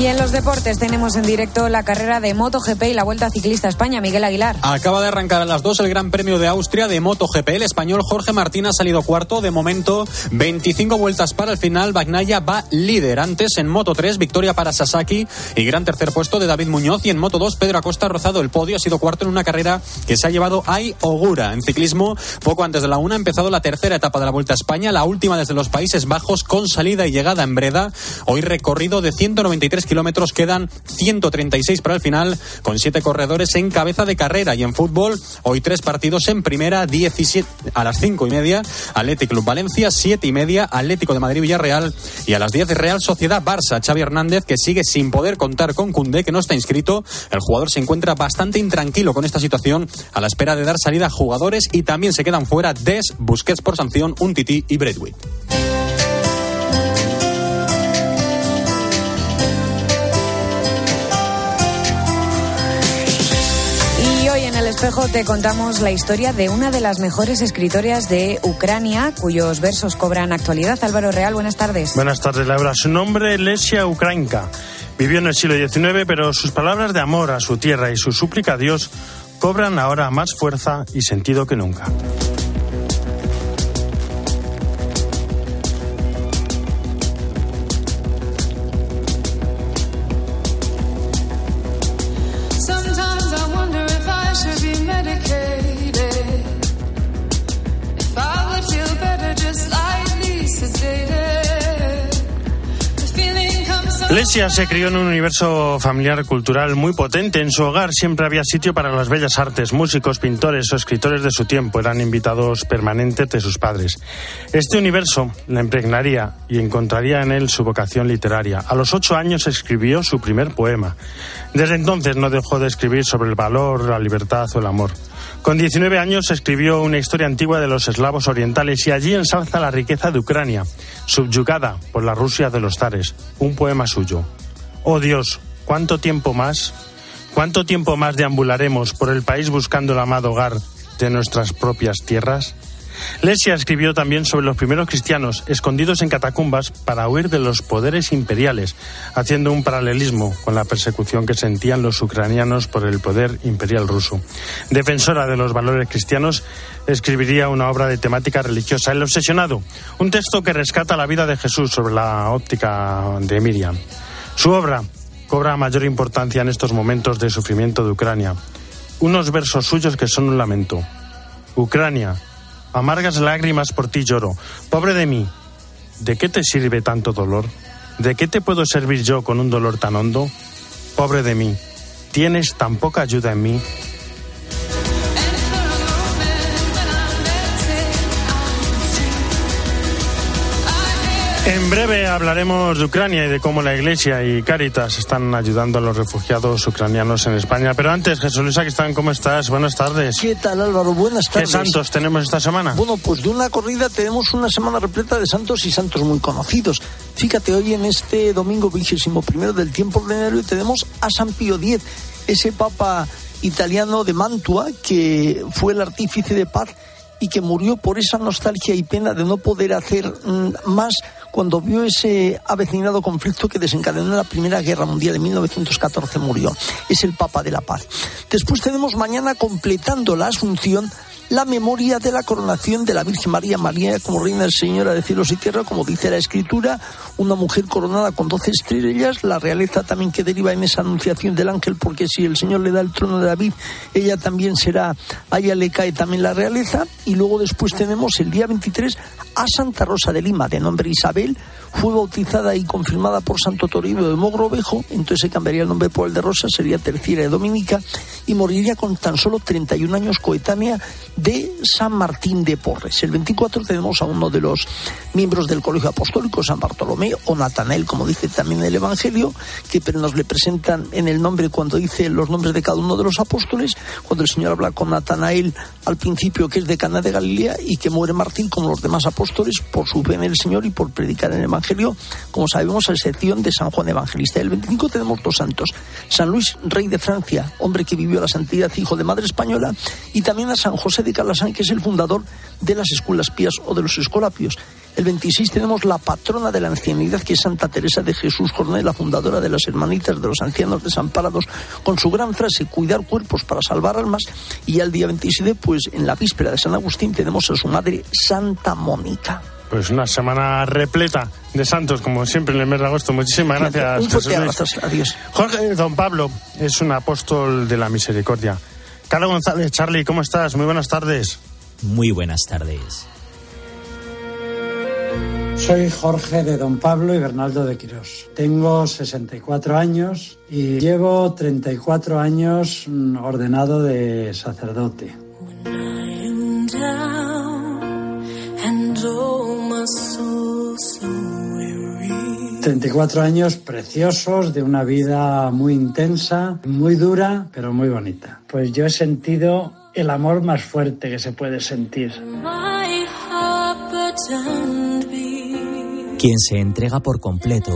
Y en los deportes tenemos en directo la carrera de MotoGP y la Vuelta Ciclista España. Miguel Aguilar. Acaba de arrancar a las dos el Gran Premio de Austria de MotoGP. El español Jorge Martín ha salido cuarto. De momento, 25 vueltas para el final. Bagnaya va líder. Antes, en Moto 3, victoria para Sasaki y gran tercer puesto de David Muñoz. Y en Moto 2, Pedro Acosta ha rozado el podio. Ha sido cuarto en una carrera que se ha llevado Ai Ogura. En ciclismo, poco antes de la una, ha empezado la tercera etapa de la Vuelta a España, la última desde los Países Bajos, con salida y llegada en Breda. Hoy recorrido de 193 kilómetros, quedan 136 para el final, con siete corredores en cabeza de carrera. Y en fútbol, hoy tres partidos en primera, 17 a las cinco y media, Atlético Club Valencia, siete y media, Atlético de Madrid Villarreal y a las 10 Real Sociedad Barça. Xavi Hernández, que sigue sin poder contar con Cundé, que no está inscrito. El jugador se encuentra bastante intranquilo con esta situación, a la espera de dar salida a jugadores y también se quedan fuera Des, Busquets por sanción, Untiti y Bradwick. Espejo te contamos la historia de una de las mejores escritoras de Ucrania, cuyos versos cobran actualidad. Álvaro Real, buenas tardes. Buenas tardes, Laura. Su nombre, Lesia Ukrainka. Vivió en el siglo XIX, pero sus palabras de amor a su tierra y su súplica a Dios cobran ahora más fuerza y sentido que nunca. Lesia se crió en un universo familiar cultural muy potente. En su hogar siempre había sitio para las bellas artes. Músicos, pintores o escritores de su tiempo eran invitados permanentes de sus padres. Este universo la impregnaría y encontraría en él su vocación literaria. A los ocho años escribió su primer poema. Desde entonces no dejó de escribir sobre el valor, la libertad o el amor. Con 19 años escribió una historia antigua de los eslavos orientales y allí ensalza la riqueza de Ucrania, subyugada por la Rusia de los zares. Un poema suyo. Oh Dios, ¿cuánto tiempo más? ¿Cuánto tiempo más deambularemos por el país buscando el amado hogar de nuestras propias tierras? Lesia escribió también sobre los primeros cristianos escondidos en catacumbas para huir de los poderes imperiales, haciendo un paralelismo con la persecución que sentían los ucranianos por el poder imperial ruso. Defensora de los valores cristianos, escribiría una obra de temática religiosa, El Obsesionado, un texto que rescata la vida de Jesús sobre la óptica de Miriam. Su obra cobra mayor importancia en estos momentos de sufrimiento de Ucrania. Unos versos suyos que son un lamento. Ucrania, amargas lágrimas por ti lloro. Pobre de mí, ¿de qué te sirve tanto dolor? ¿De qué te puedo servir yo con un dolor tan hondo? Pobre de mí, ¿tienes tan poca ayuda en mí? En breve hablaremos de Ucrania y de cómo la Iglesia y Cáritas están ayudando a los refugiados ucranianos en España. Pero antes, Jesús Luis Aquistán, ¿cómo estás? Buenas tardes. ¿Qué tal Álvaro? Buenas ¿Qué tardes. santos tenemos esta semana? Bueno, pues de una corrida tenemos una semana repleta de santos y santos muy conocidos. Fíjate, hoy en este domingo vigésimo primero del tiempo ordinario tenemos a San Pío X, ese papa italiano de Mantua que fue el artífice de paz y que murió por esa nostalgia y pena de no poder hacer mm, más cuando vio ese avecinado conflicto que desencadenó la Primera Guerra Mundial en 1914 murió. Es el Papa de la Paz. Después tenemos mañana completando la Asunción la memoria de la coronación de la Virgen María María como Reina Señora de cielos y tierra, como dice la Escritura, una mujer coronada con doce estrellas, la realeza también que deriva en esa anunciación del ángel, porque si el Señor le da el trono de David, ella también será, a ella le cae también la realeza, y luego después tenemos el día 23 a Santa Rosa de Lima, de nombre Isabel, fue bautizada y confirmada por Santo Toribio de Mogrovejo, entonces se cambiaría el nombre por el de Rosa, sería terciaria de Dominica, y moriría con tan solo 31 años coetánea de San Martín de Porres. El 24 tenemos a uno de los miembros del Colegio Apostólico, San Bartolomé, o Natanael, como dice también el Evangelio, que nos le presentan en el nombre cuando dice los nombres de cada uno de los apóstoles, cuando el Señor habla con Natanael al principio, que es de Cana de Galilea, y que muere Martín, como los demás apóstoles, por su fe en el Señor y por predicar en el Evangelio, como sabemos, a excepción de San Juan Evangelista. El 25 tenemos dos santos, San Luis, rey de Francia, hombre que vivió la santidad, hijo de madre española, y también a San José de Calasán, que es el fundador de las escuelas pías o de los escolapios. El 26 tenemos la patrona de la ancianidad, que es Santa Teresa de Jesús Jornal, la fundadora de las Hermanitas de los Ancianos Desamparados, con su gran frase, cuidar cuerpos para salvar almas. Y al día 27, pues en la víspera de San Agustín, tenemos a su madre, Santa Mónica. Pues una semana repleta de santos, como siempre en el mes de agosto. Muchísimas gracias, Un fuerte abrazo. Adiós. Jorge Don Pablo es un apóstol de la misericordia. Carlos González, Charlie, ¿cómo estás? Muy buenas tardes. Muy buenas tardes. Soy Jorge de Don Pablo y Bernaldo de Quirós. Tengo 64 años y llevo 34 años mm, ordenado de sacerdote. 34 años preciosos de una vida muy intensa, muy dura, pero muy bonita. Pues yo he sentido el amor más fuerte que se puede sentir. Quien se entrega por completo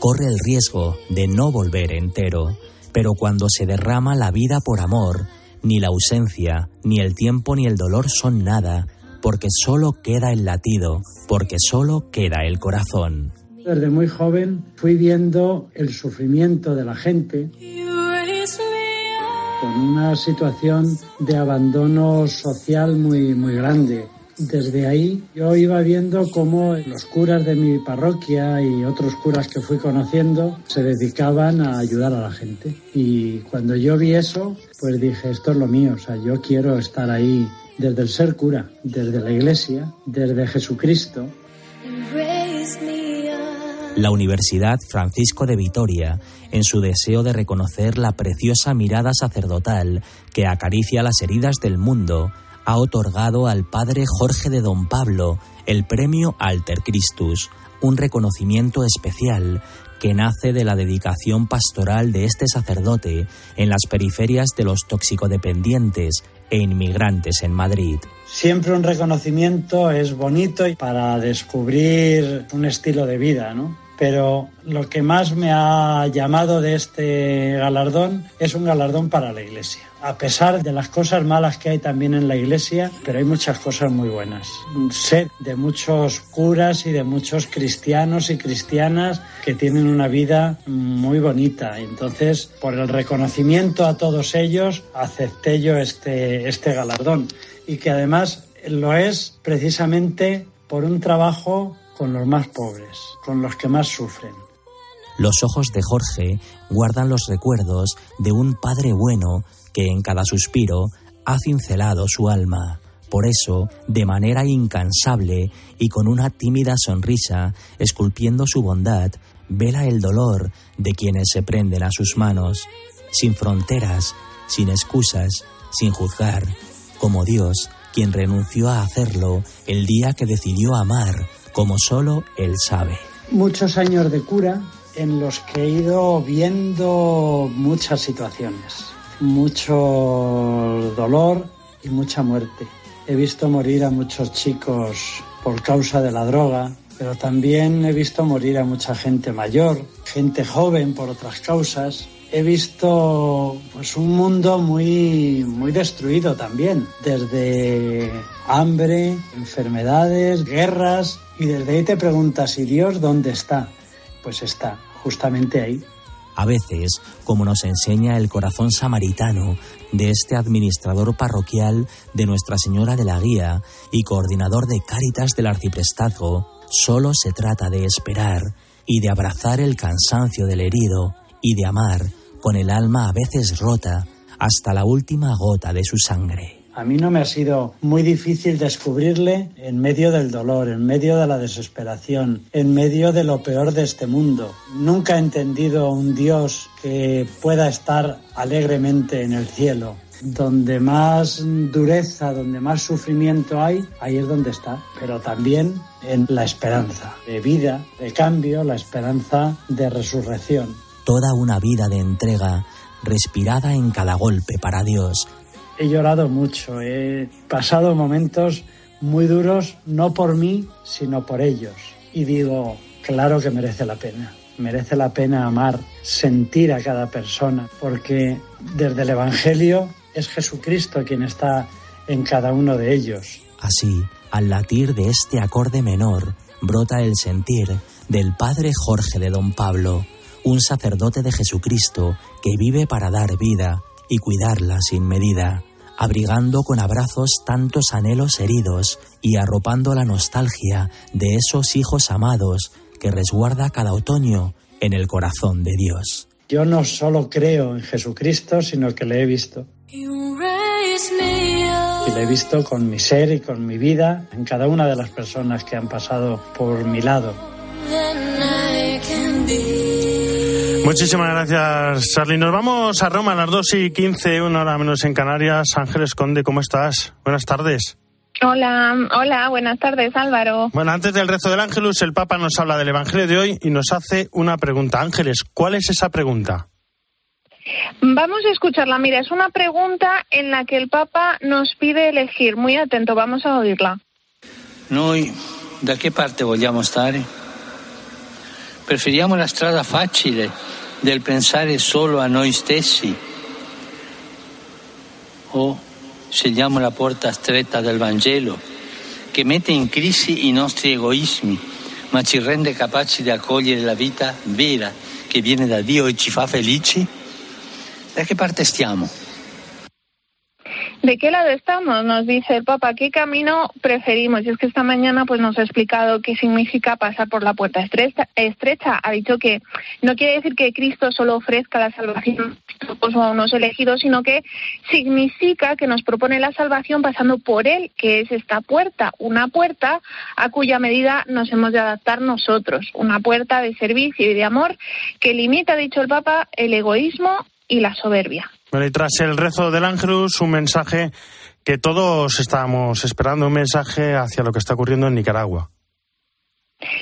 corre el riesgo de no volver entero, pero cuando se derrama la vida por amor, ni la ausencia, ni el tiempo, ni el dolor son nada, porque solo queda el latido, porque solo queda el corazón. Desde muy joven fui viendo el sufrimiento de la gente con una situación de abandono social muy, muy grande. Desde ahí yo iba viendo cómo los curas de mi parroquia y otros curas que fui conociendo se dedicaban a ayudar a la gente. Y cuando yo vi eso, pues dije, esto es lo mío, o sea, yo quiero estar ahí desde el ser cura, desde la iglesia, desde Jesucristo, La Universidad Francisco de Vitoria, en su deseo de reconocer la preciosa mirada sacerdotal que acaricia las heridas del mundo, ha otorgado al padre Jorge de Don Pablo el premio Alter Christus, un reconocimiento especial que nace de la dedicación pastoral de este sacerdote en las periferias de los toxicodependientes e inmigrantes en Madrid. Siempre un reconocimiento es bonito para descubrir un estilo de vida, ¿no? Pero lo que más me ha llamado de este galardón es un galardón para la Iglesia. A pesar de las cosas malas que hay también en la Iglesia, pero hay muchas cosas muy buenas. Sé de muchos curas y de muchos cristianos y cristianas que tienen una vida muy bonita. Entonces, por el reconocimiento a todos ellos, acepté yo este, este galardón. Y que además lo es precisamente por un trabajo con los más pobres, con los que más sufren. Los ojos de Jorge guardan los recuerdos de un padre bueno que en cada suspiro ha cincelado su alma. Por eso, de manera incansable y con una tímida sonrisa, esculpiendo su bondad, vela el dolor de quienes se prenden a sus manos, sin fronteras, sin excusas, sin juzgar, como Dios, quien renunció a hacerlo el día que decidió amar, como solo Él sabe. Muchos años de cura en los que he ido viendo muchas situaciones, mucho dolor y mucha muerte. He visto morir a muchos chicos por causa de la droga, pero también he visto morir a mucha gente mayor, gente joven por otras causas. He visto pues un mundo muy muy destruido también, desde hambre, enfermedades, guerras y desde ahí te preguntas, ¿y Dios dónde está? Pues está justamente ahí. A veces, como nos enseña el corazón samaritano de este administrador parroquial de Nuestra Señora de la Guía y coordinador de Cáritas del Arciprestazgo, solo se trata de esperar y de abrazar el cansancio del herido y de amar con el alma a veces rota hasta la última gota de su sangre. A mí no me ha sido muy difícil descubrirle en medio del dolor, en medio de la desesperación, en medio de lo peor de este mundo. Nunca he entendido un Dios que pueda estar alegremente en el cielo. Donde más dureza, donde más sufrimiento hay, ahí es donde está. Pero también en la esperanza de vida, de cambio, la esperanza de resurrección. Toda una vida de entrega, respirada en cada golpe para Dios, He llorado mucho, he pasado momentos muy duros, no por mí, sino por ellos. Y digo, claro que merece la pena. Merece la pena amar, sentir a cada persona, porque desde el Evangelio es Jesucristo quien está en cada uno de ellos. Así, al latir de este acorde menor, brota el sentir del padre Jorge de Don Pablo, un sacerdote de Jesucristo que vive para dar vida y cuidarla sin medida, abrigando con abrazos tantos anhelos heridos y arropando la nostalgia de esos hijos amados que resguarda cada otoño en el corazón de Dios. Yo no solo creo en Jesucristo, sino que le he visto. Y le he visto con mi ser y con mi vida en cada una de las personas que han pasado por mi lado. Muchísimas gracias, Charlie. Nos vamos a Roma a las 2 y 15, una hora menos en Canarias. Ángeles Conde, ¿cómo estás? Buenas tardes. Hola, hola, buenas tardes Álvaro. Bueno, antes del rezo del Ángelus, el Papa nos habla del Evangelio de hoy y nos hace una pregunta. Ángeles, ¿cuál es esa pregunta? Vamos a escucharla. Mira, es una pregunta en la que el Papa nos pide elegir. Muy atento, vamos a oírla. Noi da che parte vogliamo stare? Preferiamo la strada facile del pensare solo a noi stessi? O scegliamo la porta stretta del Vangelo che mette in crisi i nostri egoismi, ma ci rende capaci di accogliere la vita vera che viene da Dio e ci fa felici? Da che parte stiamo? ¿De qué lado estamos? Nos dice el Papa, ¿qué camino preferimos? Y es que esta mañana pues nos ha explicado qué significa pasar por la puerta estrecha. estrecha. Ha dicho que no quiere decir que Cristo solo ofrezca la salvación a unos elegidos, sino que significa que nos propone la salvación pasando por Él, que es esta puerta, una puerta a cuya medida nos hemos de adaptar nosotros, una puerta de servicio y de amor que limita, ha dicho el Papa, el egoísmo y la soberbia. Bueno, y tras el rezo del Ángelus, un mensaje que todos estábamos esperando, un mensaje hacia lo que está ocurriendo en Nicaragua.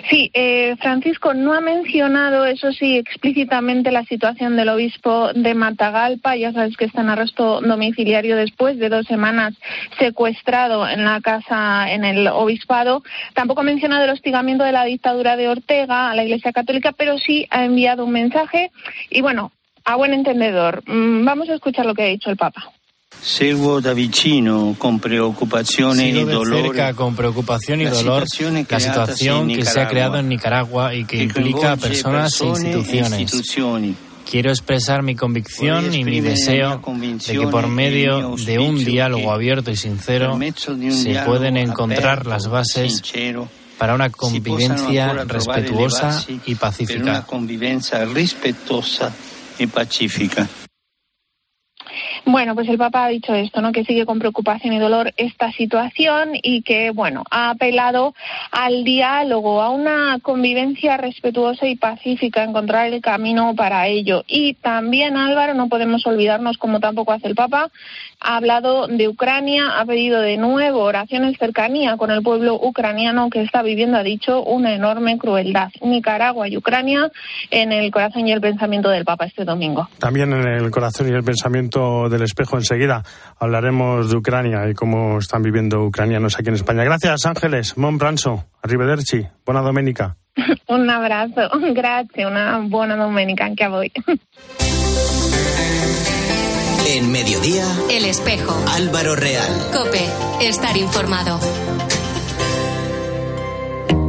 Sí, eh, Francisco no ha mencionado, eso sí, explícitamente la situación del obispo de Matagalpa. Ya sabes que está en arresto domiciliario después de dos semanas secuestrado en la casa, en el obispado. Tampoco ha mencionado el hostigamiento de la dictadura de Ortega a la Iglesia Católica, pero sí ha enviado un mensaje. Y bueno, a buen entendedor, mm, vamos a escuchar lo que ha dicho el Papa. Seguo da vicino con preoccupazione Sigo e de dolore cerca con preocupación y la dolor la situación que se ha creado en Nicaragua y que implica a personas e e instituciones. Quiero expresar mi convicción y mi deseo de que por e medio de un diálogo abierto y sincero se pueden encontrar las bases para una convivencia respetuosa y pacífica. e pacífica. Bueno, pues el Papa ha dicho esto, ¿no? Que sigue con preocupación y dolor esta situación y que, bueno, ha apelado al diálogo, a una convivencia respetuosa y pacífica, encontrar el camino para ello. Y también, Álvaro, no podemos olvidarnos, como tampoco hace el Papa, ha hablado de Ucrania, ha pedido de nuevo oraciones cercanía con el pueblo ucraniano que está viviendo, ha dicho, una enorme crueldad. Nicaragua y Ucrania en el corazón y el pensamiento del Papa este domingo. También en el corazón y el pensamiento del espejo enseguida hablaremos de Ucrania y cómo están viviendo ucranianos aquí en España. Gracias, Ángeles. Mon pranzo. Arrivederci. Buona domenica. Un abrazo, grazie, una buona domenica a voi. En mediodía, El espejo. Álvaro Real. Cope. Estar informado.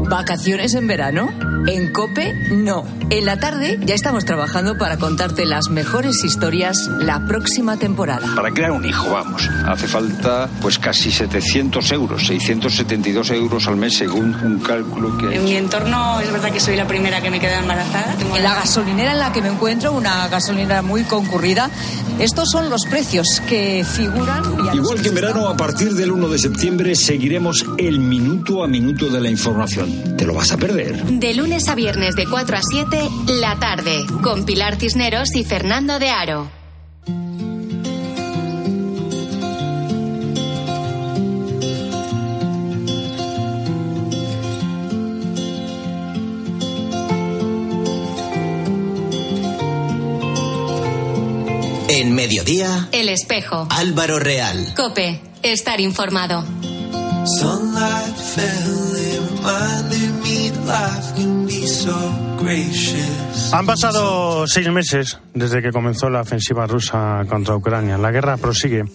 ¿Vacaciones en verano? En Cope, no. En la tarde ya estamos trabajando para contarte las mejores historias la próxima temporada. Para crear un hijo, vamos, hace falta pues casi 700 euros, 672 euros al mes según un cálculo que... En mi entorno es verdad que soy la primera que me queda embarazada. Tengo En la gasolinera en la que me encuentro, una gasolinera muy concurrida, estos son los precios que figuran. Igual que en verano, a partir del 1 de septiembre seguiremos el minuto a minuto de la información. ¿Te lo vas a perder? De lunes a viernes de 4 a 7, la tarde, con Pilar Cisneros y Fernando de Aro. En mediodía, El espejo. Álvaro Real. Cope. Estar informado. Sunlight fell, Han pasado seis meses desde que comenzó la ofensiva rusa contra Ucrania. La guerra prosigue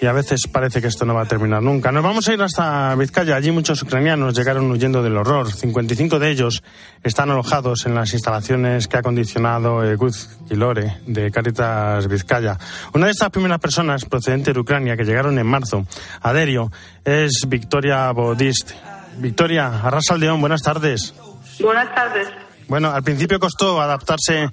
y a veces parece que esto no va a terminar nunca. Nos vamos a ir hasta Vizcaya. Allí muchos ucranianos llegaron huyendo del horror. 55 de ellos están alojados en las instalaciones que ha acondicionado Eguz Quilore de Caritas Vizcaya. Una de estas primeras personas procedente de Ucrania que llegaron en marzo a Derio es Victoria Bodist. Victoria, Arrasaldeón, buenas tardes. Buenas tardes. Bueno, al principio costó adaptarse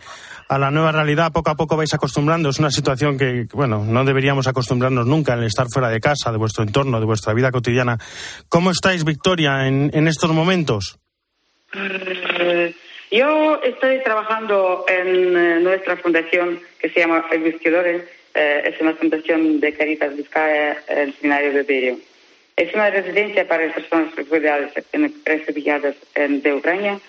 a la nueva realidad, poco a poco vais acostumbrando. Es una situación que, bueno, no deberíamos acostumbrarnos nunca el estar fuera de casa, de vuestro entorno, de vuestra vida cotidiana. ¿Cómo estáis, Victoria, en, en estos momentos? Eh, yo estoy trabajando en eh, nuestra fundación que se llama El Buscadores. Eh, es una fundación de Caritas Vizcaya, el seminario de Berio. Es una residencia para personas refugiadas, refugiadas de Ucrania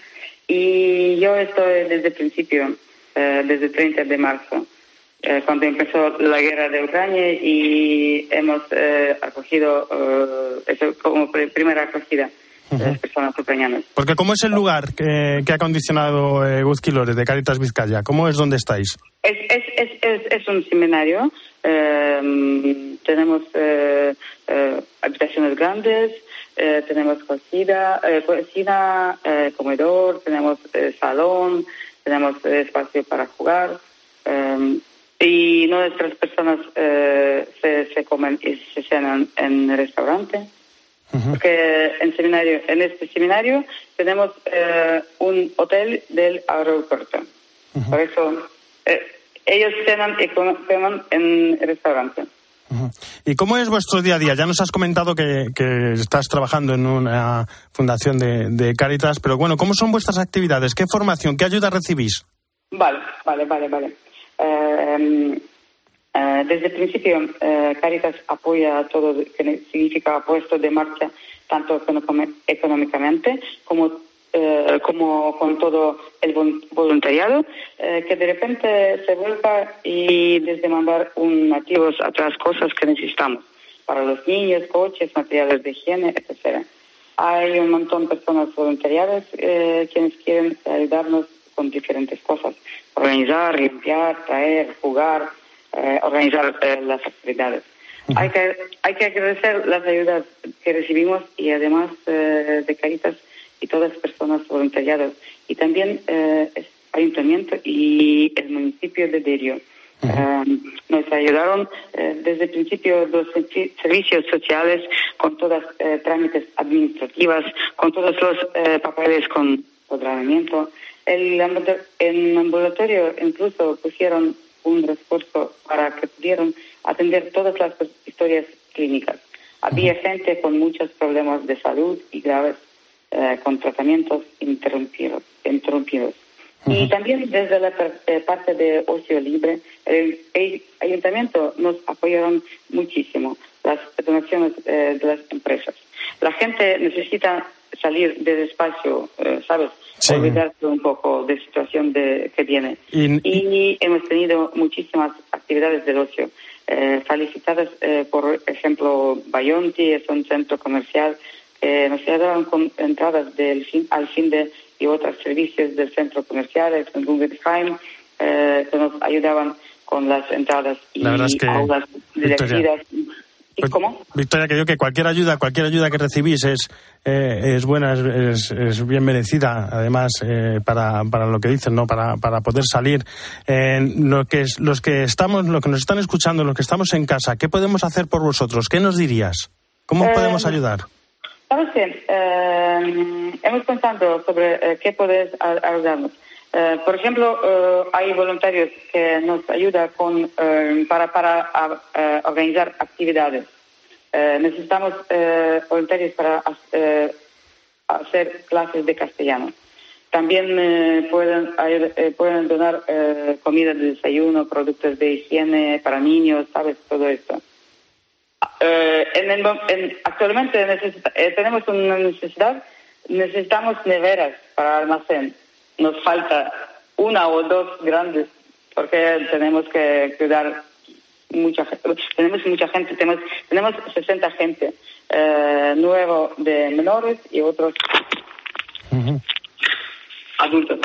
y yo estoy desde el principio, eh, desde el 30 de marzo, eh, cuando empezó la guerra de Ucrania y hemos eh, acogido, eh, eso como pri- primera acogida de las personas ucranianas. Porque ¿cómo es el lugar que, que ha acondicionado eh, Eguz Quilore de Caritas Vizcaya? ¿Cómo es donde estáis? Es, es, es, un seminario. eh, tenemos eh, eh, habitaciones grandes, eh, tenemos cocina, cocina comedor, tenemos salón, tenemos espacio para jugar. eh, y nuestras personas se, se comen y se cenan en el restaurante. Porque en, seminario, en este seminario tenemos eh, un hotel del aeropuerto. Por eso eh, ellos cenan y comen en el restaurante. ¿Y cómo es vuestro día a día? Ya nos has comentado que, que estás trabajando en una fundación de, de Caritas, pero bueno, ¿cómo son vuestras actividades? ¿Qué formación, qué ayuda recibís? Vale, vale, vale, vale. Eh, eh, desde el principio, eh, Caritas apoya todo lo que significa puesto de marcha, tanto económicamente como, eh, como con todo el vol- voluntariado, eh, que de repente se vuelva y desde mandar un nativos a otras cosas que necesitamos para los niños, coches, materiales de higiene, etcétera. Hay un montón de personas voluntariadas eh, quienes quieren ayudarnos con diferentes cosas. Organizar, limpiar, traer, jugar, eh, organizar eh, las actividades. hay, que, hay que agradecer las ayudas que recibimos y además eh, de Caritas y todas las personas voluntariadas. Y también eh, el ayuntamiento y el municipio de Derio. Eh, nos ayudaron eh, desde el principio los servi- servicios sociales con todas eh, trámites administrativas, con todos los eh, papeles con empoderamiento. El, el ambulatorio incluso pusieron un refuerzo para que pudieran atender todas las historias clínicas. Había gente con muchos problemas de salud y graves eh, con tratamientos interrumpidos. interrumpidos. Y también desde la eh, parte de ocio libre, el, el ayuntamiento nos apoyaron muchísimo las donaciones eh, de las empresas. La gente necesita salir del espacio, eh, ¿sabes? Sí. Olvidarse un poco de la situación de, que viene. Y- Y hemos tenido muchísimas actividades del ocio. Eh, felicitadas, eh, por ejemplo, Bayonti, es un centro comercial que nos ayudaron con entradas del fin, al fin de y otros servicios del centro comercial, el Guggenheim, eh, que nos ayudaban con las entradas y La es que, aulas dirigidas. ¿Y Pues, cómo? Victoria, que yo que cualquier ayuda, cualquier ayuda que recibís es, eh, es buena, es, es- bien merecida, además, eh, para, para lo que dicen, ¿no? Para, para poder salir. Eh, lo que es- los que estamos, lo que nos están escuchando, los que estamos en casa, ¿qué podemos hacer por vosotros? ¿Qué nos dirías? ¿Cómo Eh, podemos ayudar? ¿Sabes qué? Eh, hemos pensado sobre eh, qué a- ayudarnos. Eh, por ejemplo, eh, hay voluntarios que nos ayudan con, eh, para, para organizar actividades. Necesitamos voluntarios para hacer clases de castellano. También pueden, pueden donar comida de desayuno, productos de higiene para niños, ¿sabes? Todo esto. Eh, en el en- actualmente necesita- eh, tenemos una necesidad, necesitamos neveras para almacén. Nos falta una o dos grandes porque tenemos que cuidar mucha gente. Tenemos mucha gente, tenemos, tenemos 60 gente eh, nuevo de menores y otros adultos.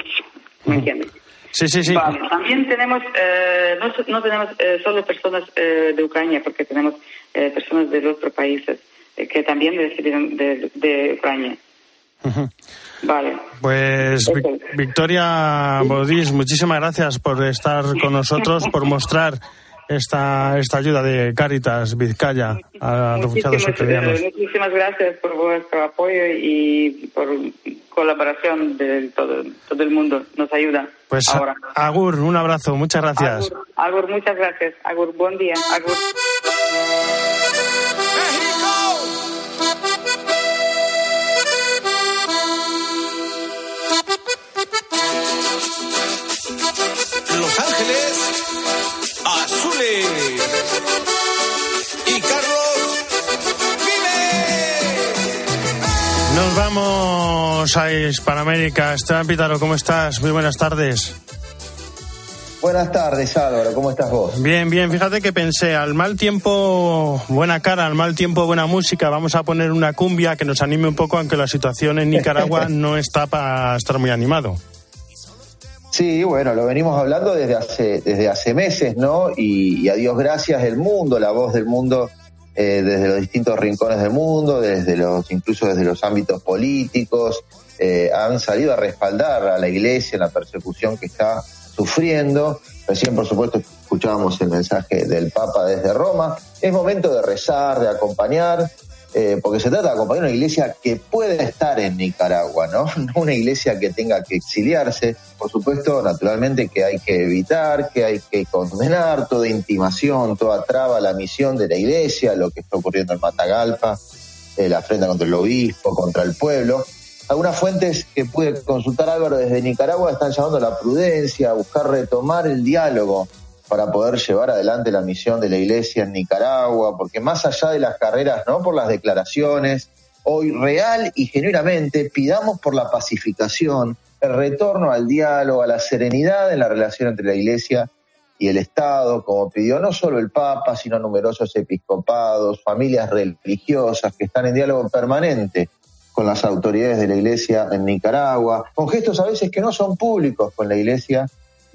¿Me entiendes? Sí, sí, sí. Vale. También tenemos, eh, no, no tenemos eh, solo personas eh, de Ucrania, porque tenemos eh, personas de otros países eh, que también recibieron de, de Ucrania. Vale. Pues Vic- Victoria Bodis, muchísimas gracias por estar con nosotros, por mostrar esta, esta ayuda de Caritas Vizcaya a refugiados Muchísimas, ucranianos. eh, muchísimas gracias por vuestro apoyo y por colaboración de todo, todo el mundo. Nos ayuda Pues ahora. Agur, un abrazo, muchas gracias. Agur, Agur, muchas gracias. Agur, buen día. Agur. Vamos a Hispanoamérica. Esteban Pítaro, ¿cómo estás? Muy buenas tardes. Buenas tardes, Álvaro. ¿Cómo estás vos? Bien, bien. Fíjate que pensé, al mal tiempo, buena cara, al mal tiempo, buena música. Vamos a poner una cumbia que nos anime un poco, aunque la situación en Nicaragua no está para estar muy animado. Sí, bueno, lo venimos hablando desde hace, desde hace meses, ¿no? Y, y a Dios gracias, el mundo, la voz del mundo, eh, desde los distintos rincones del mundo, desde los, incluso desde los ámbitos políticos, eh, han salido a respaldar a la iglesia en la persecución que está sufriendo. Recién, por supuesto, escuchábamos el mensaje del Papa desde Roma. Es momento de rezar, de acompañar, eh, porque se trata de acompañar una iglesia que pueda estar en Nicaragua, ¿no? No una iglesia que tenga que exiliarse. Por supuesto, naturalmente que hay que evitar, que hay que condenar toda intimación, toda traba a la misión de la iglesia, lo que está ocurriendo en Matagalpa, eh, la afrenta contra el obispo, contra el pueblo. Algunas fuentes que pude consultar Álvaro desde Nicaragua están llamando a la prudencia, a buscar retomar el diálogo para poder llevar adelante la misión de la Iglesia en Nicaragua, porque más allá de las carreras, no por las declaraciones, hoy real y genuinamente pidamos por la pacificación, el retorno al diálogo, a la serenidad en la relación entre la Iglesia y el Estado, como pidió no solo el Papa, sino numerosos episcopados, familias religiosas que están en diálogo permanente con las autoridades de la Iglesia en Nicaragua, con gestos a veces que no son públicos con la Iglesia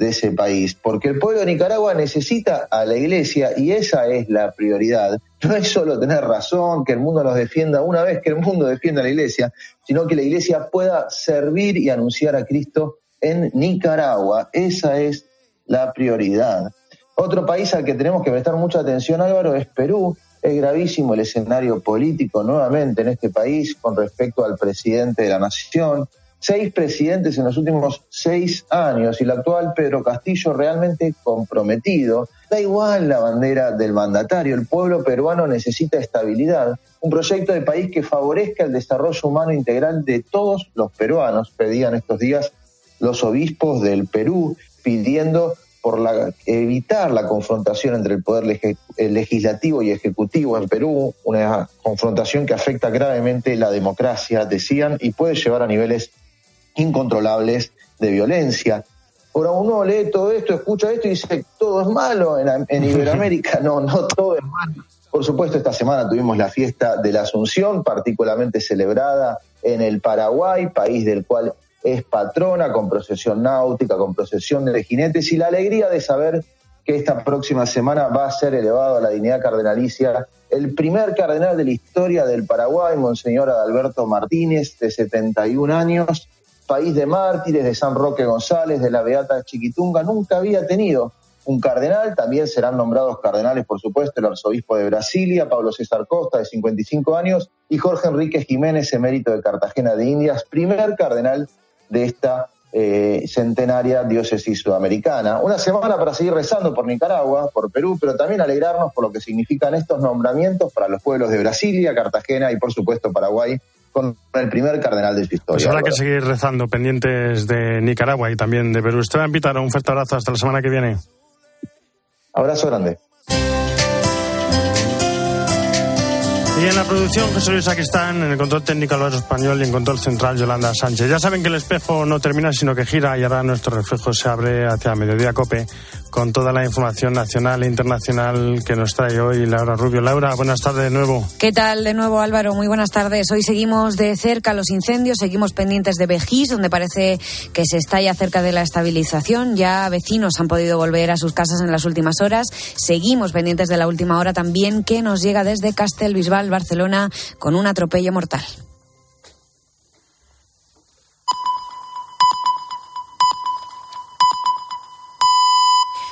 de ese país, porque el pueblo de Nicaragua necesita a la Iglesia y esa es la prioridad. No es solo tener razón, que el mundo nos defienda una vez que el mundo defienda a la Iglesia, sino que la Iglesia pueda servir y anunciar a Cristo en Nicaragua. Esa es la prioridad. Otro país al que tenemos que prestar mucha atención, Álvaro, es Perú. Es gravísimo el escenario político nuevamente en este país con respecto al presidente de la nación. Seis presidentes en los últimos seis años y el actual Pedro Castillo realmente comprometido. Da igual la bandera del mandatario, el pueblo peruano necesita estabilidad, un proyecto de país que favorezca el desarrollo humano integral de todos los peruanos, pedían estos días los obispos del Perú, pidiendo por la, evitar la confrontación entre el poder legislativo y ejecutivo en Perú, una confrontación que afecta gravemente la democracia, decían, y puede llevar a niveles incontrolables de violencia. Ahora uno lee todo esto, escucha esto y dice, todo es malo en, en Iberoamérica. No, no todo es malo. Por supuesto, esta semana tuvimos la fiesta de la Asunción, particularmente celebrada en el Paraguay, país del cual es patrona, con procesión náutica, con procesión de jinetes, y la alegría de saber que esta próxima semana va a ser elevado a la dignidad cardenalicia el primer cardenal de la historia del Paraguay, Monseñor Adalberto Martínez, de 71 años, país de mártires, de San Roque González, de la Beata Chiquitunga, nunca había tenido un cardenal, también serán nombrados cardenales, por supuesto, el arzobispo de Brasilia, Pablo César Costa, de 55 años, y Jorge Enrique Jiménez, emérito de Cartagena de Indias, primer cardenal de esta eh, centenaria diócesis sudamericana. Una semana para seguir rezando por Nicaragua, por Perú, pero también alegrarnos por lo que significan estos nombramientos para los pueblos de Brasilia, Cartagena y, por supuesto, Paraguay, con el primer cardenal de su historia. Pues habrá que seguir rezando, pendientes de Nicaragua y también de Perú. Esteban Pítaro, un fuerte abrazo. Hasta la semana que viene. Abrazo grande. Y en la producción, José Luis Aquistán, en el control técnico Álvaro Español y en control central Yolanda Sánchez. Ya saben que el espejo no termina, sino que gira y ahora nuestro reflejo se abre hacia Mediodía Cope con toda la información nacional e internacional que nos trae hoy Laura Rubio. Laura, buenas tardes de nuevo. ¿Qué tal de nuevo Álvaro? Muy buenas tardes. Hoy seguimos de cerca los incendios, seguimos pendientes de Bejís, donde parece que se está ya cerca de la estabilización. Ya vecinos han podido volver a sus casas en las últimas horas. Seguimos pendientes de la última hora también que nos llega desde Castelbisbal, Barcelona, con un atropello mortal.